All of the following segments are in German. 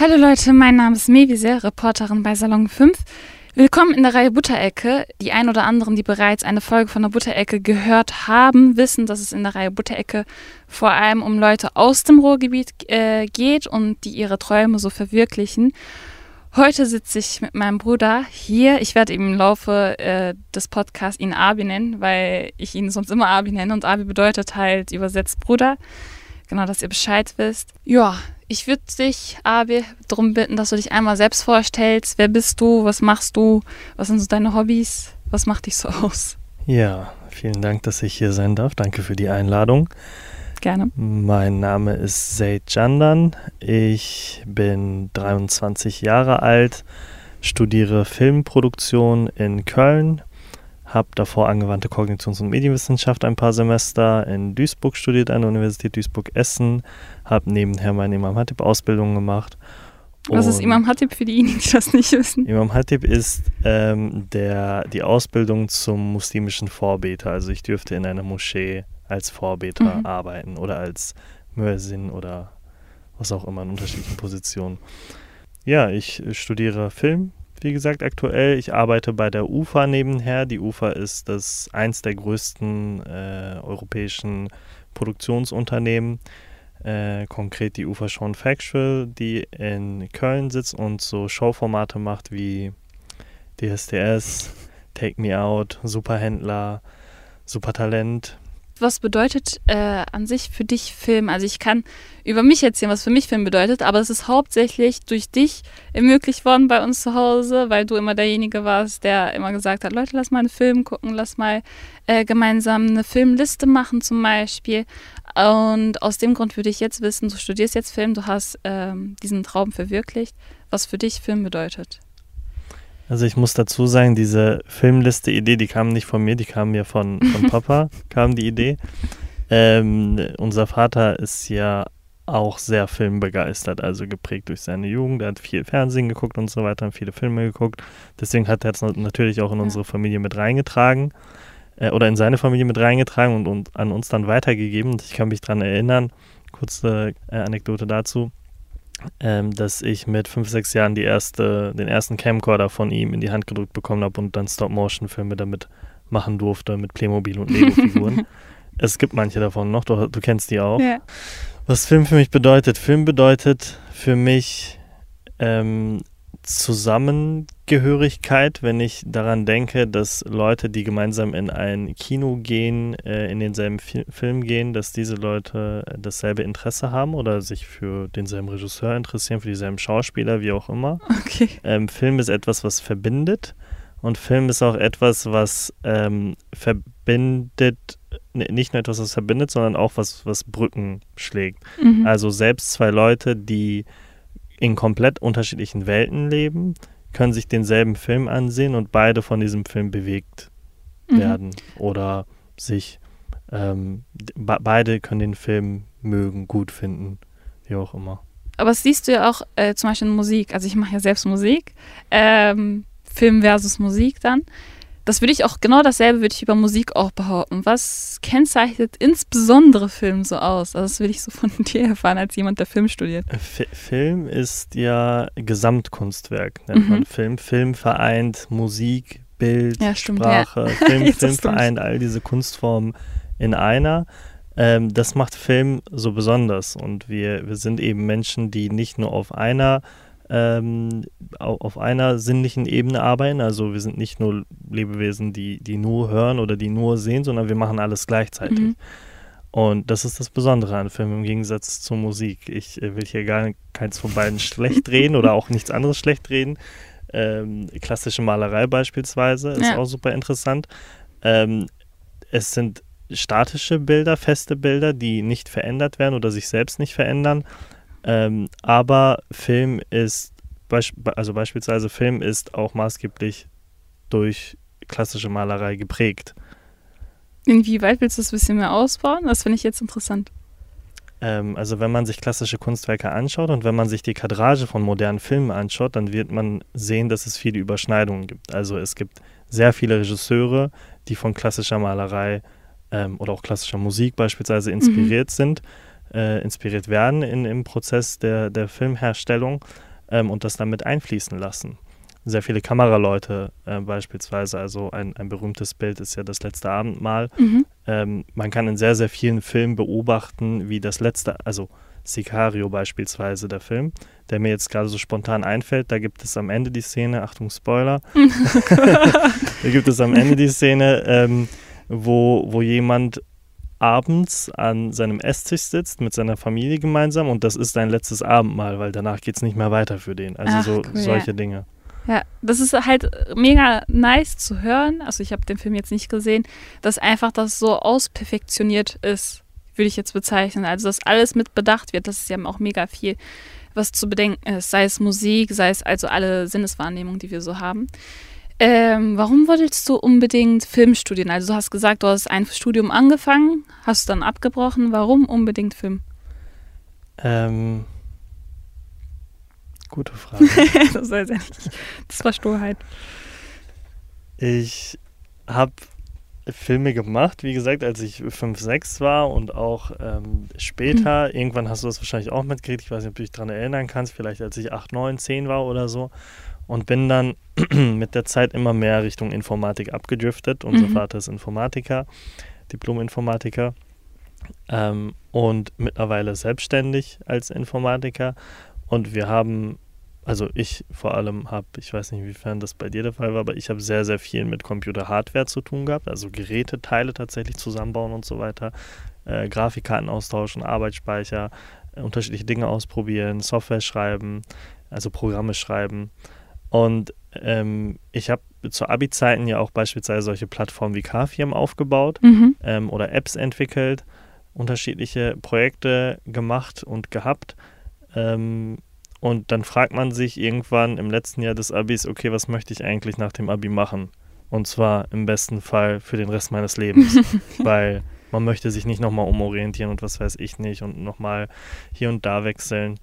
Hallo Leute, mein Name ist Mevise, Reporterin bei Salon 5. Willkommen in der Reihe Butterecke. Die ein oder anderen, die bereits eine Folge von der Butterecke gehört haben, wissen, dass es in der Reihe Butterecke vor allem um Leute aus dem Ruhrgebiet äh, geht und die ihre Träume so verwirklichen. Heute sitze ich mit meinem Bruder hier. Ich werde ihm im Laufe äh, des Podcasts ihn Abi nennen, weil ich ihn sonst immer Abi nenne und Abi bedeutet halt übersetzt Bruder. Genau, dass ihr Bescheid wisst. Ja, ich würde dich, Abi, darum bitten, dass du dich einmal selbst vorstellst. Wer bist du? Was machst du? Was sind so deine Hobbys? Was macht dich so aus? Ja, vielen Dank, dass ich hier sein darf. Danke für die Einladung. Gerne. Mein Name ist Zaid Jandan. Ich bin 23 Jahre alt, studiere Filmproduktion in Köln, habe davor angewandte Kognitions- und Medienwissenschaft ein paar Semester in Duisburg studiert an der Universität Duisburg-Essen, habe nebenher meine Imam Hatib-Ausbildung gemacht. Was ist Imam Hatib für diejenigen, die das nicht wissen? Imam Hatib ist ähm, der, die Ausbildung zum muslimischen Vorbeter. Also ich dürfte in einer Moschee als Vorbeter mhm. arbeiten oder als Mörsin oder was auch immer in unterschiedlichen Positionen. Ja, ich studiere Film, wie gesagt, aktuell. Ich arbeite bei der UFA nebenher. Die UFA ist das eins der größten äh, europäischen Produktionsunternehmen. Äh, konkret die UFA Sean Factual, die in Köln sitzt und so Showformate macht wie DSDS, Take Me Out, Superhändler, Supertalent, was bedeutet äh, an sich für dich Film? Also ich kann über mich erzählen, was für mich Film bedeutet, aber es ist hauptsächlich durch dich ermöglicht worden bei uns zu Hause, weil du immer derjenige warst, der immer gesagt hat, Leute, lass mal einen Film gucken, lass mal äh, gemeinsam eine Filmliste machen zum Beispiel. Und aus dem Grund würde ich jetzt wissen, du studierst jetzt Film, du hast ähm, diesen Traum verwirklicht, was für dich Film bedeutet. Also ich muss dazu sagen, diese Filmliste-Idee, die kam nicht von mir, die kam mir von, von Papa, kam die Idee. Ähm, unser Vater ist ja auch sehr filmbegeistert, also geprägt durch seine Jugend. Er hat viel Fernsehen geguckt und so weiter und viele Filme geguckt. Deswegen hat er es natürlich auch in unsere Familie mit reingetragen äh, oder in seine Familie mit reingetragen und, und an uns dann weitergegeben. Und ich kann mich daran erinnern, kurze äh, Anekdote dazu ähm, dass ich mit fünf, sechs Jahren die erste, den ersten Camcorder von ihm in die Hand gedrückt bekommen habe und dann Stop-Motion-Filme damit machen durfte mit Playmobil und Lego-Figuren. es gibt manche davon noch, du, du kennst die auch. Ja. Was Film für mich bedeutet? Film bedeutet für mich ähm, Zusammengehörigkeit, wenn ich daran denke, dass Leute, die gemeinsam in ein Kino gehen, äh, in denselben Fi Film gehen, dass diese Leute dasselbe Interesse haben oder sich für denselben Regisseur interessieren, für dieselben Schauspieler, wie auch immer. Okay. Ähm, Film ist etwas, was verbindet und Film ist auch etwas, was ähm, verbindet, nicht nur etwas, was verbindet, sondern auch was, was Brücken schlägt. Mhm. Also selbst zwei Leute, die in komplett unterschiedlichen Welten leben, können sich denselben Film ansehen und beide von diesem Film bewegt mhm. werden oder sich ähm, beide können den Film mögen, gut finden, wie auch immer. Aber das siehst du ja auch äh, zum Beispiel in Musik. Also ich mache ja selbst Musik, ähm, Film versus Musik dann. Das würde ich auch, genau dasselbe würde ich über Musik auch behaupten. Was kennzeichnet insbesondere Film so aus? Also das will ich so von dir erfahren, als jemand, der Film studiert. F Film ist ja Gesamtkunstwerk, nennt mhm. man Film. Film vereint Musik, Bild, ja, stimmt, Sprache. Ja. Film, Film vereint all diese Kunstformen in einer. Ähm, das macht Film so besonders. Und wir, wir sind eben Menschen, die nicht nur auf einer ähm, auf einer sinnlichen Ebene arbeiten. Also wir sind nicht nur Lebewesen, die, die nur hören oder die nur sehen, sondern wir machen alles gleichzeitig. Mhm. Und das ist das Besondere an Filmen im Gegensatz zur Musik. Ich äh, will hier gar keins von beiden schlecht reden oder auch nichts anderes schlecht reden. Ähm, klassische Malerei beispielsweise ist ja. auch super interessant. Ähm, es sind statische Bilder, feste Bilder, die nicht verändert werden oder sich selbst nicht verändern. Ähm, aber Film ist, also beispielsweise Film ist auch maßgeblich durch klassische Malerei geprägt. Inwieweit willst du das ein bisschen mehr ausbauen? Das finde ich jetzt interessant. Ähm, also wenn man sich klassische Kunstwerke anschaut und wenn man sich die Kadrage von modernen Filmen anschaut, dann wird man sehen, dass es viele Überschneidungen gibt. Also es gibt sehr viele Regisseure, die von klassischer Malerei ähm, oder auch klassischer Musik beispielsweise inspiriert mhm. sind äh, inspiriert werden in, im Prozess der, der Filmherstellung. ähm, und das dann mit einfließen lassen. Sehr viele Kameraleute äh, beispielsweise, also ein, ein berühmtes Bild ist ja das letzte Abendmahl. Mhm. Ähm, man kann in sehr, sehr vielen Filmen beobachten, wie das letzte, also Sicario beispielsweise, der Film, der mir jetzt gerade so spontan einfällt. Da gibt es am Ende die Szene, Achtung Spoiler, da gibt es am Ende die Szene, ähm, wo, wo jemand abends an seinem Esstisch sitzt mit seiner Familie gemeinsam und das ist sein letztes Abendmahl, weil danach geht es nicht mehr weiter für den. Also Ach, so cool, solche ja. Dinge. Ja, das ist halt mega nice zu hören. Also ich habe den Film jetzt nicht gesehen, dass einfach das so ausperfektioniert ist, würde ich jetzt bezeichnen. Also dass alles mit bedacht wird. Das ist ja auch mega viel, was zu bedenken ist. Sei es Musik, sei es also alle Sinneswahrnehmungen, die wir so haben. Ähm, warum wolltest du unbedingt Film studieren? Also du hast gesagt, du hast ein Studium angefangen, hast dann abgebrochen. Warum unbedingt Film? Ähm, gute Frage. das weiß ja nicht. Das war Sturheit. Ich habe Filme gemacht, wie gesagt, als ich 5, 6 war und auch ähm, später. Mhm. Irgendwann hast du das wahrscheinlich auch mitgekriegt. Ich weiß nicht, ob du dich daran erinnern kannst. Vielleicht als ich 8, 9, 10 war oder so und bin dann mit der Zeit immer mehr Richtung Informatik abgedriftet. Unser mhm. Vater ist Informatiker, Diplom-Informatiker ähm, und mittlerweile selbstständig als Informatiker. Und wir haben, also ich vor allem habe, ich weiß nicht, inwiefern das bei dir der Fall war, aber ich habe sehr, sehr viel mit Computer-Hardware zu tun gehabt, also Geräte, Teile tatsächlich zusammenbauen und so weiter, äh, Grafikkarten austauschen, Arbeitsspeicher, äh, unterschiedliche Dinge ausprobieren, Software schreiben, also Programme schreiben. Und ähm, ich habe zu Abi-Zeiten ja auch beispielsweise solche Plattformen wie K-Firmen aufgebaut mhm. ähm, oder Apps entwickelt, unterschiedliche Projekte gemacht und gehabt. Ähm, und dann fragt man sich irgendwann im letzten Jahr des Abis, okay, was möchte ich eigentlich nach dem Abi machen? Und zwar im besten Fall für den Rest meines Lebens. Weil man möchte sich nicht nochmal umorientieren und was weiß ich nicht und nochmal hier und da wechseln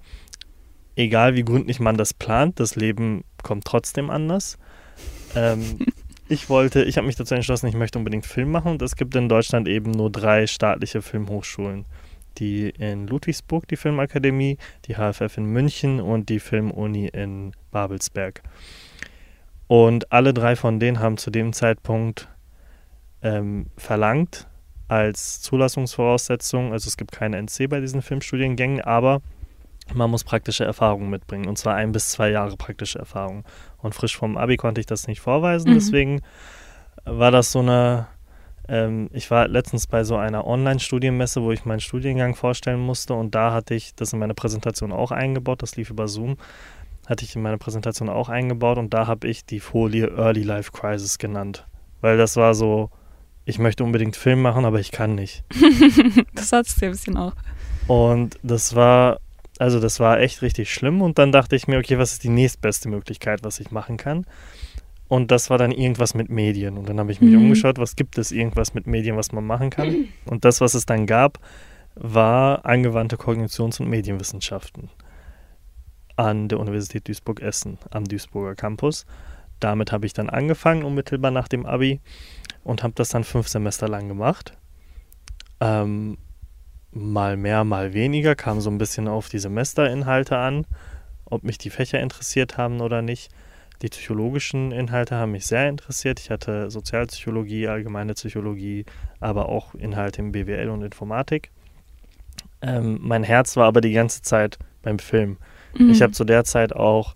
egal wie gründlich man das plant, das Leben kommt trotzdem anders. Ähm, ich wollte, ich habe mich dazu entschlossen, ich möchte unbedingt Film machen und es gibt in Deutschland eben nur drei staatliche Filmhochschulen. Die in Ludwigsburg, die Filmakademie, die HFF in München und die Filmuni in Babelsberg. Und alle drei von denen haben zu dem Zeitpunkt ähm, verlangt als Zulassungsvoraussetzung, also es gibt keine NC bei diesen Filmstudiengängen, aber man muss praktische Erfahrungen mitbringen und zwar ein bis zwei Jahre praktische Erfahrung. Und frisch vom Abi konnte ich das nicht vorweisen, mhm. deswegen war das so eine. Ähm, ich war letztens bei so einer Online-Studienmesse, wo ich meinen Studiengang vorstellen musste und da hatte ich das in meine Präsentation auch eingebaut, das lief über Zoom, hatte ich in meine Präsentation auch eingebaut und da habe ich die Folie Early Life Crisis genannt, weil das war so, ich möchte unbedingt Film machen, aber ich kann nicht. das hattest du ein bisschen auch. Und das war also das war echt richtig schlimm und dann dachte ich mir, okay, was ist die nächstbeste Möglichkeit, was ich machen kann? Und das war dann irgendwas mit Medien. Und dann habe ich mich mhm. umgeschaut, was gibt es irgendwas mit Medien, was man machen kann? Und das, was es dann gab, war angewandte Kognitions- und Medienwissenschaften an der Universität Duisburg-Essen, am Duisburger Campus. Damit habe ich dann angefangen, unmittelbar nach dem Abi, und habe das dann fünf Semester lang gemacht. Ähm, mal mehr, mal weniger, kam so ein bisschen auf die Semesterinhalte an, ob mich die Fächer interessiert haben oder nicht. Die psychologischen Inhalte haben mich sehr interessiert. Ich hatte Sozialpsychologie, allgemeine Psychologie, aber auch Inhalte im BWL und Informatik. Ähm, mein Herz war aber die ganze Zeit beim Film. Mhm. Ich habe zu der Zeit auch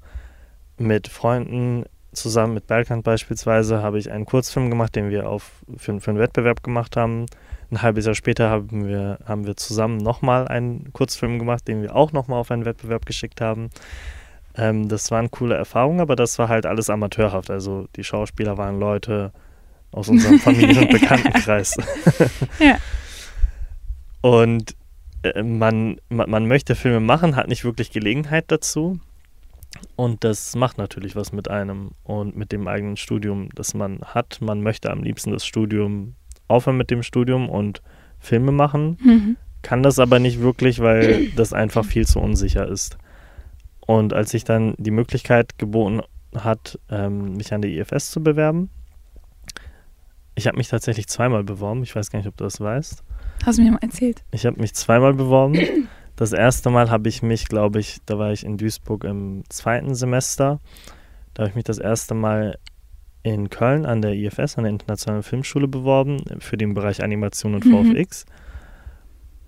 mit Freunden zusammen mit Bergkant beispielsweise habe ich einen Kurzfilm gemacht, den wir auf, für, für einen Wettbewerb gemacht haben. Ein halbes Jahr später haben wir, haben wir zusammen nochmal einen Kurzfilm gemacht, den wir auch nochmal auf einen Wettbewerb geschickt haben. Ähm, das waren coole Erfahrungen, aber das war halt alles amateurhaft. Also die Schauspieler waren Leute aus unserem Familien- und Bekanntenkreis. ja. Und äh, man, man, man möchte Filme machen, hat nicht wirklich Gelegenheit dazu. Und das macht natürlich was mit einem und mit dem eigenen Studium, das man hat. Man möchte am liebsten das Studium aufhören mit dem Studium und Filme machen, mhm. kann das aber nicht wirklich, weil das einfach viel zu unsicher ist. Und als sich dann die Möglichkeit geboten hat, ähm, mich an der IFS zu bewerben, ich habe mich tatsächlich zweimal beworben, ich weiß gar nicht, ob du das weißt. Hast du mir mal erzählt? Ich habe mich zweimal beworben. Das erste Mal habe ich mich, glaube ich, da war ich in Duisburg im zweiten Semester. Da habe ich mich das erste Mal in Köln an der IFS, an der Internationalen Filmschule, beworben für den Bereich Animation und mhm. VFX.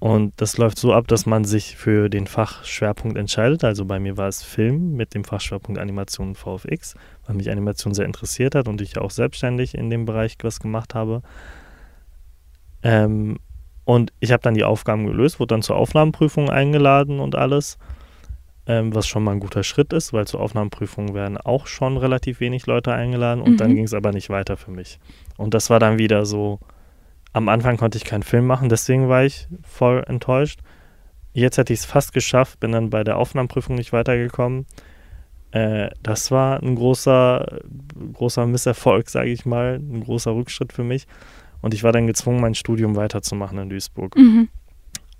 Und das läuft so ab, dass man sich für den Fachschwerpunkt entscheidet. Also bei mir war es Film mit dem Fachschwerpunkt Animation und VFX, weil mich Animation sehr interessiert hat und ich auch selbstständig in dem Bereich was gemacht habe. Ähm, und ich habe dann die Aufgaben gelöst, wurde dann zur Aufnahmeprüfung eingeladen und alles, ähm, was schon mal ein guter Schritt ist, weil zur Aufnahmeprüfung werden auch schon relativ wenig Leute eingeladen und mhm. dann ging es aber nicht weiter für mich. Und das war dann wieder so, am Anfang konnte ich keinen Film machen, deswegen war ich voll enttäuscht. Jetzt hätte ich es fast geschafft, bin dann bei der Aufnahmeprüfung nicht weitergekommen. Äh, das war ein großer, großer Misserfolg, sage ich mal, ein großer Rückschritt für mich. Und ich war dann gezwungen, mein Studium weiterzumachen in Duisburg. Mhm.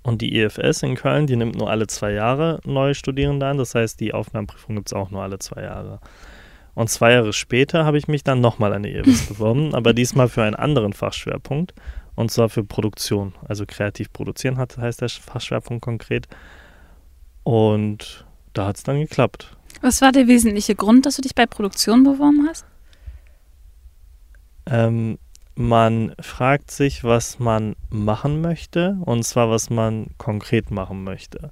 Und die EFS in Köln, die nimmt nur alle zwei Jahre neue Studierende an. Das heißt, die Aufnahmeprüfung gibt es auch nur alle zwei Jahre. Und zwei Jahre später habe ich mich dann nochmal an die EFS beworben, aber diesmal für einen anderen Fachschwerpunkt. Und zwar für Produktion. Also kreativ produzieren hat, heißt der Fachschwerpunkt konkret. Und da hat es dann geklappt. Was war der wesentliche Grund, dass du dich bei Produktion beworben hast? Ähm, man fragt sich, was man machen möchte, und zwar, was man konkret machen möchte.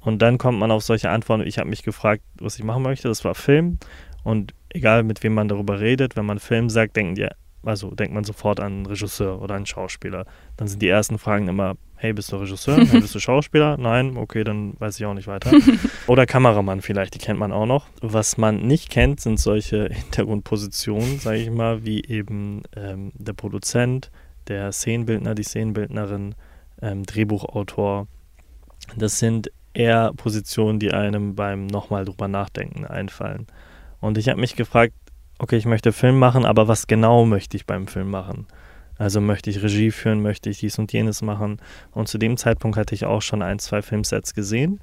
Und dann kommt man auf solche Antworten. Ich habe mich gefragt, was ich machen möchte. Das war Film. Und egal, mit wem man darüber redet, wenn man Film sagt, denken die also denkt man sofort an einen Regisseur oder einen Schauspieler. Dann sind die ersten Fragen immer, hey, bist du Regisseur? Hey, bist du Schauspieler? Nein, okay, dann weiß ich auch nicht weiter. Oder Kameramann vielleicht, die kennt man auch noch. Was man nicht kennt, sind solche Hintergrundpositionen, sage ich mal, wie eben ähm, der Produzent, der Szenenbildner, die Szenenbildnerin, ähm, Drehbuchautor. Das sind eher Positionen, die einem beim nochmal drüber nachdenken einfallen. Und ich habe mich gefragt, okay, ich möchte Film machen, aber was genau möchte ich beim Film machen? Also möchte ich Regie führen, möchte ich dies und jenes machen. Und zu dem Zeitpunkt hatte ich auch schon ein, zwei Filmsets gesehen.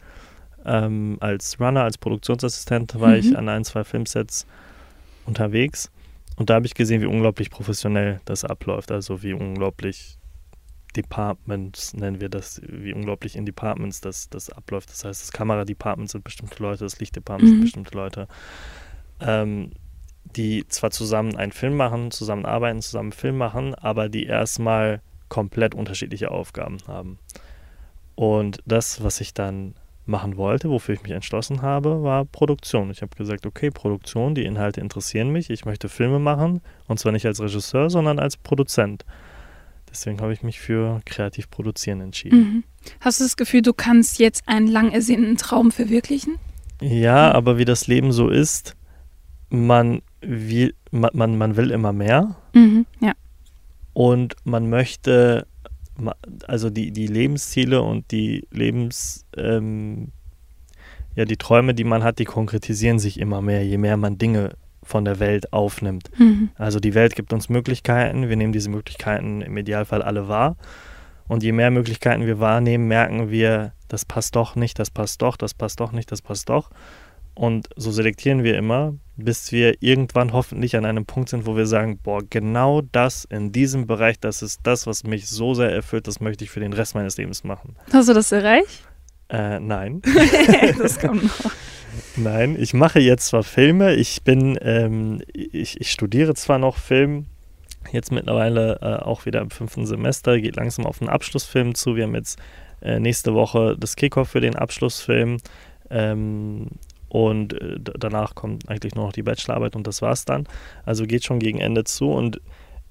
Ähm, als Runner, als Produktionsassistent war mhm. ich an ein, zwei Filmsets unterwegs. Und da habe ich gesehen, wie unglaublich professionell das abläuft. Also wie unglaublich Departments, nennen wir das, wie unglaublich in Departments das, das abläuft. Das heißt, das Kameradepartment sind bestimmte Leute, das Lichtdepartment mhm. sind bestimmte Leute. Ähm, die zwar zusammen einen Film machen, zusammen arbeiten, zusammen einen Film machen, aber die erstmal komplett unterschiedliche Aufgaben haben. Und das, was ich dann machen wollte, wofür ich mich entschlossen habe, war Produktion. Ich habe gesagt, okay, Produktion, die Inhalte interessieren mich, ich möchte Filme machen und zwar nicht als Regisseur, sondern als Produzent. Deswegen habe ich mich für kreativ produzieren entschieden. Mhm. Hast du das Gefühl, du kannst jetzt einen lang ersehnten Traum verwirklichen? Ja, aber wie das Leben so ist, man wie, man, man, man will immer mehr. Mhm, ja. Und man möchte, also die, die Lebensziele und die Lebens, ähm, ja, die Träume, die man hat, die konkretisieren sich immer mehr, je mehr man Dinge von der Welt aufnimmt. Mhm. Also die Welt gibt uns Möglichkeiten, wir nehmen diese Möglichkeiten im Idealfall alle wahr. Und je mehr Möglichkeiten wir wahrnehmen, merken wir, das passt doch nicht, das passt doch, das passt doch nicht, das passt doch. Und so selektieren wir immer, bis wir irgendwann hoffentlich an einem Punkt sind, wo wir sagen, boah, genau das in diesem Bereich, das ist das, was mich so sehr erfüllt, das möchte ich für den Rest meines Lebens machen. Hast du das erreicht? Äh, nein. das kommt noch. Nein, ich mache jetzt zwar Filme, ich bin, ähm, ich, ich studiere zwar noch Film, jetzt mittlerweile äh, auch wieder im fünften Semester, geht langsam auf den Abschlussfilm zu. Wir haben jetzt äh, nächste Woche das Kickoff für den Abschlussfilm. Ähm, und äh, danach kommt eigentlich nur noch die Bachelorarbeit und das war's dann. Also geht schon gegen Ende zu und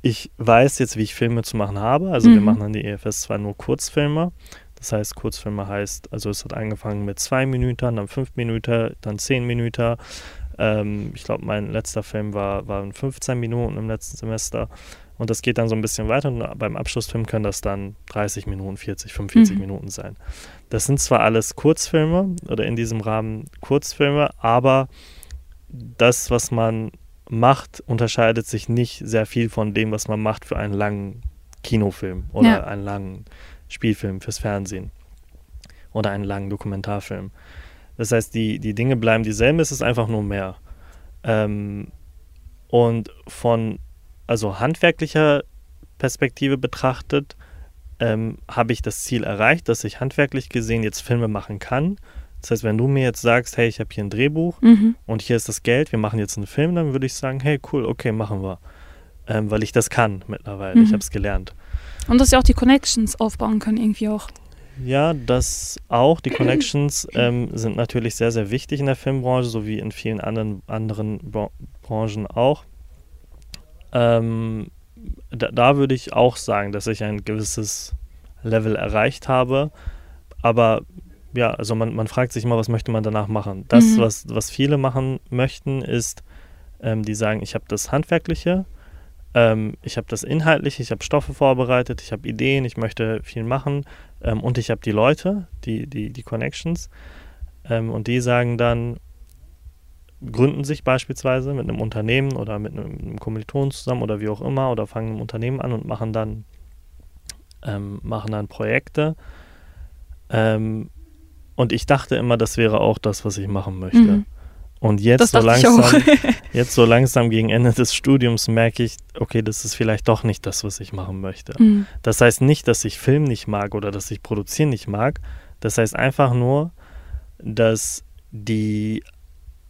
ich weiß jetzt, wie ich Filme zu machen habe. Also mhm. wir machen an die EFS zwar nur Kurzfilme. Das heißt, Kurzfilme heißt, also es hat angefangen mit zwei Minuten, dann fünf Minuten, dann zehn Minuten. Ähm, ich glaube, mein letzter Film war, waren 15 Minuten im letzten Semester. Und das geht dann so ein bisschen weiter und beim Abschlussfilm können das dann 30 Minuten, 40, 45 mhm. Minuten sein. Das sind zwar alles Kurzfilme oder in diesem Rahmen Kurzfilme, aber das, was man macht, unterscheidet sich nicht sehr viel von dem, was man macht für einen langen Kinofilm oder ja. einen langen Spielfilm fürs Fernsehen oder einen langen Dokumentarfilm. Das heißt, die, die Dinge bleiben dieselben, es ist einfach nur mehr. Ähm, und von also handwerklicher Perspektive betrachtet, ähm, habe ich das Ziel erreicht, dass ich handwerklich gesehen jetzt Filme machen kann. Das heißt, wenn du mir jetzt sagst, hey, ich habe hier ein Drehbuch mhm. und hier ist das Geld, wir machen jetzt einen Film, dann würde ich sagen, hey, cool, okay, machen wir. Ähm, weil ich das kann mittlerweile, mhm. ich habe es gelernt. Und dass sie auch die Connections aufbauen können irgendwie auch. Ja, das auch. Die Connections ähm, sind natürlich sehr, sehr wichtig in der Filmbranche, so wie in vielen anderen, anderen Bra Branchen auch. Ähm, da, da würde ich auch sagen, dass ich ein gewisses Level erreicht habe. Aber ja, also man, man fragt sich immer, was möchte man danach machen. Das, mhm. was, was viele machen möchten, ist, ähm, die sagen, ich habe das Handwerkliche, ähm, ich habe das Inhaltliche, ich habe Stoffe vorbereitet, ich habe Ideen, ich möchte viel machen ähm, und ich habe die Leute, die, die, die Connections. Ähm, und die sagen dann, gründen sich beispielsweise mit einem Unternehmen oder mit einem, einem Kommilitonen zusammen oder wie auch immer oder fangen ein Unternehmen an und machen dann, ähm, machen dann Projekte. Ähm, und ich dachte immer, das wäre auch das, was ich machen möchte. Mhm. Und jetzt so langsam, jetzt so langsam gegen Ende des Studiums merke ich, okay, das ist vielleicht doch nicht das, was ich machen möchte. Mhm. Das heißt nicht, dass ich Film nicht mag oder dass ich produzieren nicht mag. Das heißt einfach nur, dass die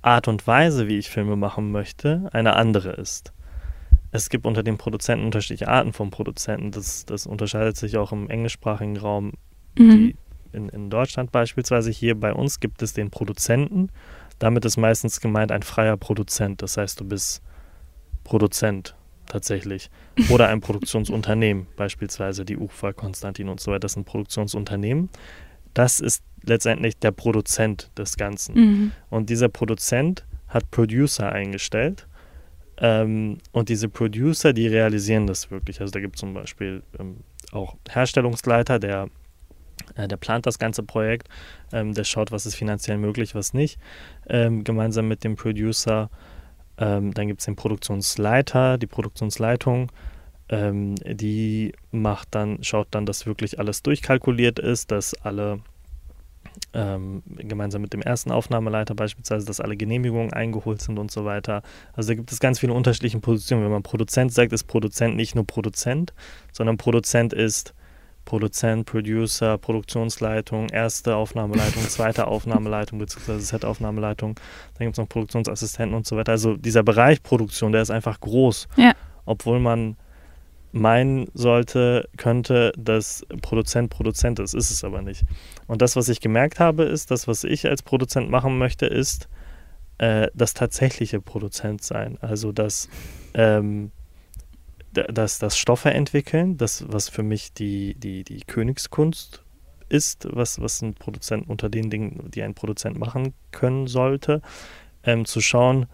Art und Weise, wie ich Filme machen möchte, eine andere ist. Es gibt unter den Produzenten unterschiedliche Arten von Produzenten. Das, das unterscheidet sich auch im englischsprachigen Raum. Mhm. In, in Deutschland beispielsweise, hier bei uns gibt es den Produzenten damit ist meistens gemeint ein freier Produzent. Das heißt, du bist Produzent tatsächlich. Oder ein Produktionsunternehmen, beispielsweise die UFA, Konstantin und so weiter. Das sind Produktionsunternehmen. Das ist letztendlich der Produzent des Ganzen. Mhm. Und dieser Produzent hat Producer eingestellt. Ähm, und diese Producer, die realisieren das wirklich. Also da gibt es zum Beispiel ähm, auch Herstellungsleiter, der äh, der plant das ganze Projekt, ähm, der schaut, was ist finanziell möglich, was nicht, ähm, gemeinsam mit dem Producer. Ähm, dann gibt es den Produktionsleiter, die Produktionsleitung, ähm, die macht dann, schaut dann, dass wirklich alles durchkalkuliert ist, dass alle ähm, gemeinsam mit dem ersten Aufnahmeleiter beispielsweise, dass alle Genehmigungen eingeholt sind und so weiter. Also da gibt es ganz viele unterschiedliche Positionen. Wenn man Produzent sagt, ist Produzent nicht nur Produzent, sondern Produzent ist Produzent, Producer, Produktionsleitung, erste Aufnahmeleitung, zweite Aufnahmeleitung bzw. Set-Aufnahmeleitung. Dann gibt es noch Produktionsassistenten und so weiter. Also dieser Bereich Produktion, der ist einfach groß. Ja. Obwohl man meinen sollte, könnte, dass Produzent Produzent ist, ist es aber nicht. Und das, was ich gemerkt habe, ist, das, was ich als Produzent machen möchte, ist äh, das tatsächliche Produzent sein. Also das ähm, das, das Stoffe entwickeln, das, was für mich die, die, die Königskunst ist, was, was ein Produzent unter den Dingen, die ein Produzent machen können sollte, ähm, zu schauen,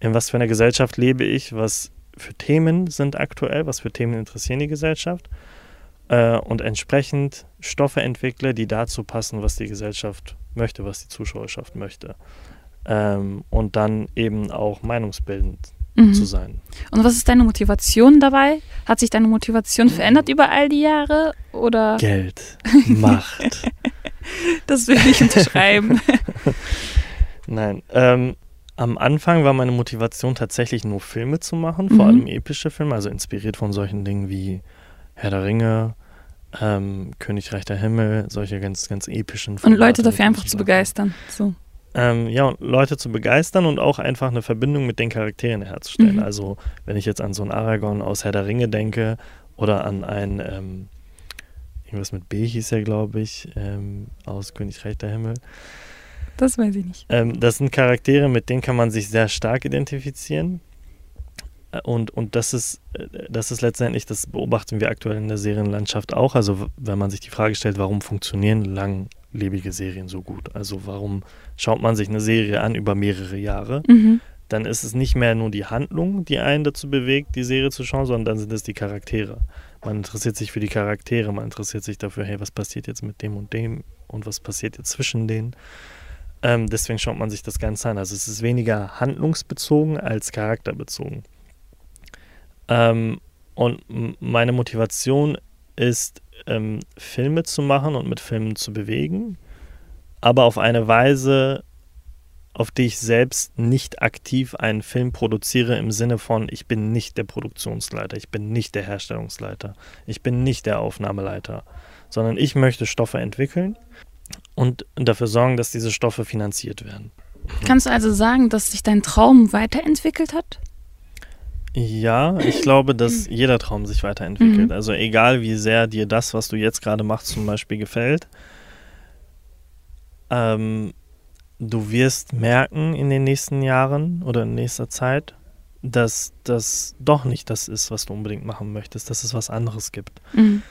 in was für einer Gesellschaft lebe ich, was für Themen sind aktuell, was für Themen interessieren die Gesellschaft äh, und entsprechend Stoffe entwickle, die dazu passen, was die Gesellschaft möchte, was die Zuschauerschaft möchte. Ähm, und dann eben auch meinungsbildend mhm. zu sein. Und was ist deine Motivation dabei? Hat sich deine Motivation verändert über all die Jahre? Oder? Geld, Macht. das will ich unterschreiben. Nein. Ähm, am Anfang war meine Motivation tatsächlich nur Filme zu machen, vor mhm. allem epische Filme, also inspiriert von solchen Dingen wie Herr der Ringe, ähm, Königreich der Himmel, solche ganz, ganz epischen Filme. Und Leute dafür einfach zu begeistern. So. Ähm, ja, und Leute zu begeistern und auch einfach eine Verbindung mit den Charakteren herzustellen. Mhm. Also, wenn ich jetzt an so einen Aragorn aus Herr der Ringe denke oder an einen, ähm, irgendwas mit B hieß er, glaube ich, ähm, aus Königreich der Himmel. Das weiß ich nicht. Ähm, das sind Charaktere, mit denen kann man sich sehr stark identifizieren. Äh, und, und das ist, äh, das ist letztendlich, das beobachten wir aktuell in der Serienlandschaft auch. Also wenn man sich die Frage stellt, warum funktionieren lang lebige Serien so gut? Also warum schaut man sich eine Serie an über mehrere Jahre? Mhm. Dann ist es nicht mehr nur die Handlung, die einen dazu bewegt, die Serie zu schauen, sondern dann sind es die Charaktere. Man interessiert sich für die Charaktere, man interessiert sich dafür, hey, was passiert jetzt mit dem und dem und was passiert jetzt zwischen denen. Ähm, deswegen schaut man sich das Ganze an. Also es ist weniger handlungsbezogen als charakterbezogen. Ähm, und meine Motivation ist ähm, Filme zu machen und mit Filmen zu bewegen, aber auf eine Weise, auf die ich selbst nicht aktiv einen Film produziere im Sinne von, ich bin nicht der Produktionsleiter, ich bin nicht der Herstellungsleiter, ich bin nicht der Aufnahmeleiter, sondern ich möchte Stoffe entwickeln und dafür sorgen, dass diese Stoffe finanziert werden. Kannst du also sagen, dass sich dein Traum weiterentwickelt hat? Ja, ich glaube, dass jeder Traum sich weiterentwickelt. Mhm. Also egal, wie sehr dir das, was du jetzt gerade machst, zum Beispiel gefällt, ähm, du wirst merken in den nächsten Jahren oder in nächster Zeit, dass das doch nicht das ist, was du unbedingt machen möchtest, dass es was anderes gibt. Mhm.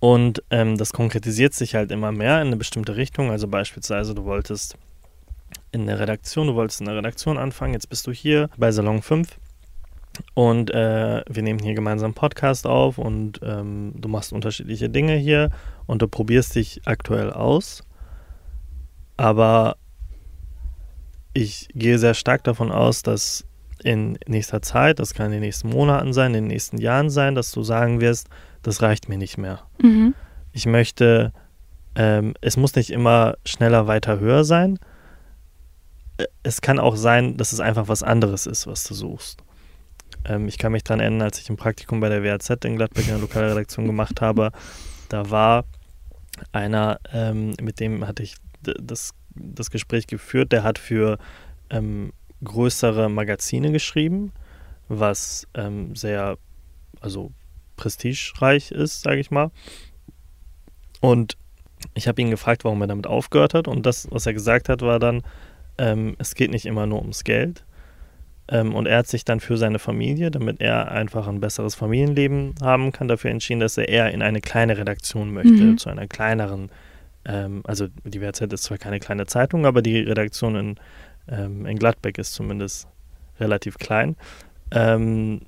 Und ähm, das konkretisiert sich halt immer mehr in eine bestimmte Richtung. Also beispielsweise, du wolltest in der Redaktion, du wolltest in der Redaktion anfangen, jetzt bist du hier bei Salon 5 und äh, wir nehmen hier gemeinsam einen Podcast auf und ähm, du machst unterschiedliche Dinge hier und du probierst dich aktuell aus. Aber ich gehe sehr stark davon aus, dass in nächster Zeit, das kann in den nächsten Monaten sein, in den nächsten Jahren sein, dass du sagen wirst, das reicht mir nicht mehr. Mhm. Ich möchte, ähm, es muss nicht immer schneller, weiter, höher sein. Äh, es kann auch sein, dass es einfach was anderes ist, was du suchst. Ähm, ich kann mich daran erinnern, als ich ein Praktikum bei der WAZ in Gladbeck in der Lokalredaktion gemacht habe, da war einer, ähm, mit dem hatte ich das, das Gespräch geführt, der hat für ähm, größere Magazine geschrieben, was ähm, sehr, also prestigereich ist, sage ich mal. Und ich habe ihn gefragt, warum er damit aufgehört hat. Und das, was er gesagt hat, war dann, ähm, es geht nicht immer nur ums Geld. Ähm, und er hat sich dann für seine Familie, damit er einfach ein besseres Familienleben haben kann, dafür entschieden, dass er eher in eine kleine Redaktion möchte, mhm. zu einer kleineren, ähm, also die WZ ist zwar keine kleine Zeitung, aber die Redaktion in, ähm, in Gladbeck ist zumindest relativ klein. Ähm,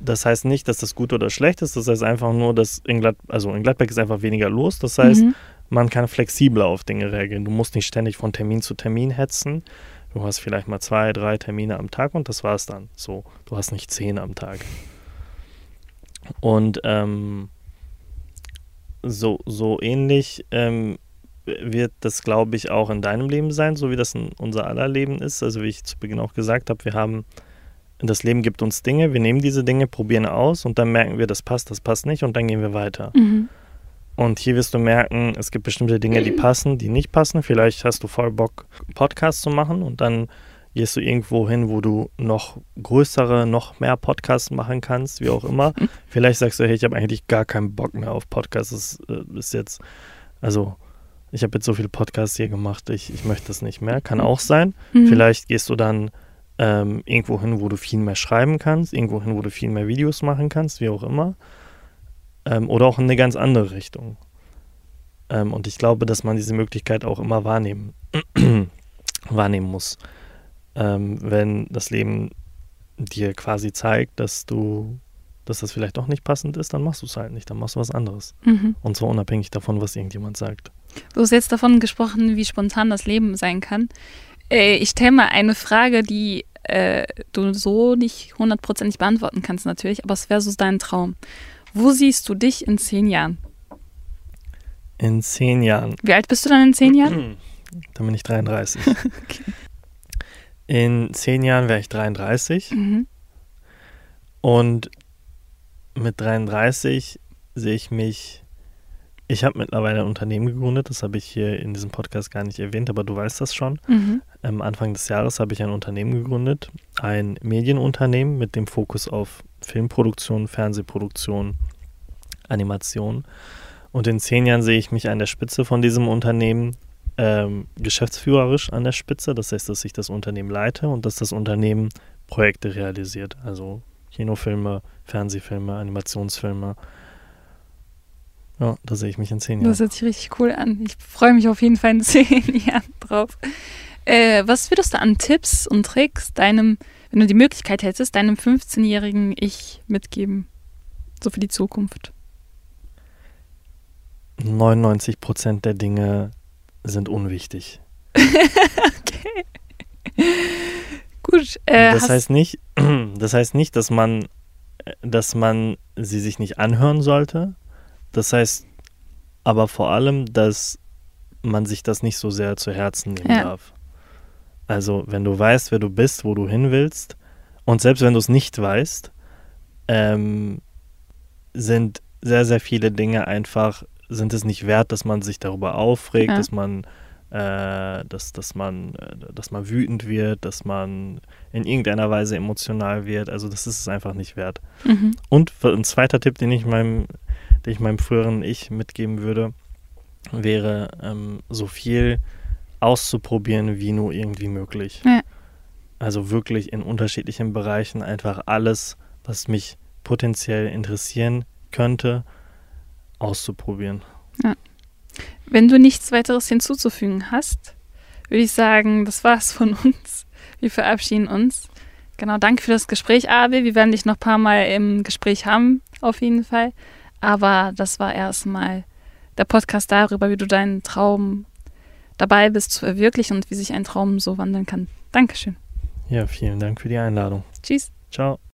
das heißt nicht, dass das gut oder schlecht ist, das heißt einfach nur, dass in, Glad also in Gladbeck ist einfach weniger los. Das heißt, mhm. man kann flexibler auf Dinge reagieren. Du musst nicht ständig von Termin zu Termin hetzen. Du hast vielleicht mal zwei, drei Termine am Tag und das war es dann. So, du hast nicht zehn am Tag. Und ähm, so, so ähnlich ähm, wird das, glaube ich, auch in deinem Leben sein, so wie das in unser aller Leben ist. Also wie ich zu Beginn auch gesagt habe, wir haben das Leben gibt uns Dinge, wir nehmen diese Dinge, probieren aus und dann merken wir, das passt, das passt nicht und dann gehen wir weiter. Mhm. Und hier wirst du merken, es gibt bestimmte Dinge, die passen, die nicht passen. Vielleicht hast du voll Bock, Podcasts zu machen und dann gehst du irgendwo hin, wo du noch größere, noch mehr Podcasts machen kannst, wie auch immer. Vielleicht sagst du, hey, ich habe eigentlich gar keinen Bock mehr auf Podcasts. Das äh, ist jetzt, also ich habe jetzt so viele Podcasts hier gemacht, ich, ich möchte das nicht mehr. Kann auch sein. Mhm. Vielleicht gehst du dann ähm, irgendwo hin, wo du viel mehr schreiben kannst, irgendwo hin, wo du viel mehr Videos machen kannst, wie auch immer. Ähm, oder auch in eine ganz andere Richtung. Ähm, und ich glaube, dass man diese Möglichkeit auch immer wahrnehmen, wahrnehmen muss. Ähm, wenn das Leben dir quasi zeigt, dass du, dass das vielleicht doch nicht passend ist, dann machst du es halt nicht, dann machst du was anderes. Mhm. Und zwar unabhängig davon, was irgendjemand sagt. Du hast jetzt davon gesprochen, wie spontan das Leben sein kann. Äh, ich stelle mal eine Frage, die äh, du so nicht hundertprozentig beantworten kannst natürlich, aber es wäre so dein Traum. Wo siehst du dich in zehn Jahren? In zehn Jahren. Wie alt bist du dann in zehn Jahren? Dann bin ich 33. okay. In zehn Jahren wäre ich 33. Mhm. Und mit 33 sehe ich mich ich habe mittlerweile ein Unternehmen gegründet, das habe ich hier in diesem Podcast gar nicht erwähnt, aber du weißt das schon. Mhm. Am Anfang des Jahres habe ich ein Unternehmen gegründet, ein Medienunternehmen mit dem Fokus auf Filmproduktion, Fernsehproduktion, Animation. Und in zehn Jahren sehe ich mich an der Spitze von diesem Unternehmen, ähm, geschäftsführerisch an der Spitze. Das heißt, dass ich das Unternehmen leite und dass das Unternehmen Projekte realisiert. Also Kinofilme, Fernsehfilme, Animationsfilme ja, da sehe ich mich in zehn Jahren. Das hört sich richtig cool an. Ich freue mich auf jeden Fall in zehn Jahren drauf. Äh, was würdest du an Tipps und Tricks deinem, wenn du die Möglichkeit hättest, deinem 15-jährigen Ich mitgeben? So für die Zukunft. 99 Prozent der Dinge sind unwichtig. okay. Gut. Äh, das heißt nicht, das heißt nicht, dass man, dass man sie sich nicht anhören sollte, das heißt aber vor allem, dass man sich das nicht so sehr zu Herzen nehmen ja. darf. Also, wenn du weißt, wer du bist, wo du hin willst, und selbst wenn du es nicht weißt, ähm, sind sehr, sehr viele Dinge einfach, sind es nicht wert, dass man sich darüber aufregt, ja. dass man äh, dass, dass, man, äh, dass man wütend wird, dass man in irgendeiner Weise emotional wird. Also das ist es einfach nicht wert. Mhm. Und ein zweiter Tipp, den ich meinem, den ich meinem früheren Ich mitgeben würde, wäre, ähm, so viel auszuprobieren, wie nur irgendwie möglich. Ja. Also wirklich in unterschiedlichen Bereichen einfach alles, was mich potenziell interessieren könnte, auszuprobieren. Ja. Wenn du nichts weiteres hinzuzufügen hast, würde ich sagen, das war's von uns. Wir verabschieden uns. Genau, danke für das Gespräch, Abel. Wir werden dich noch ein paar Mal im Gespräch haben, auf jeden Fall. Aber das war erstmal der Podcast darüber, wie du deinen Traum dabei bist zu verwirklichen und wie sich ein Traum so wandeln kann. Dankeschön. Ja, vielen Dank für die Einladung. Tschüss. Ciao.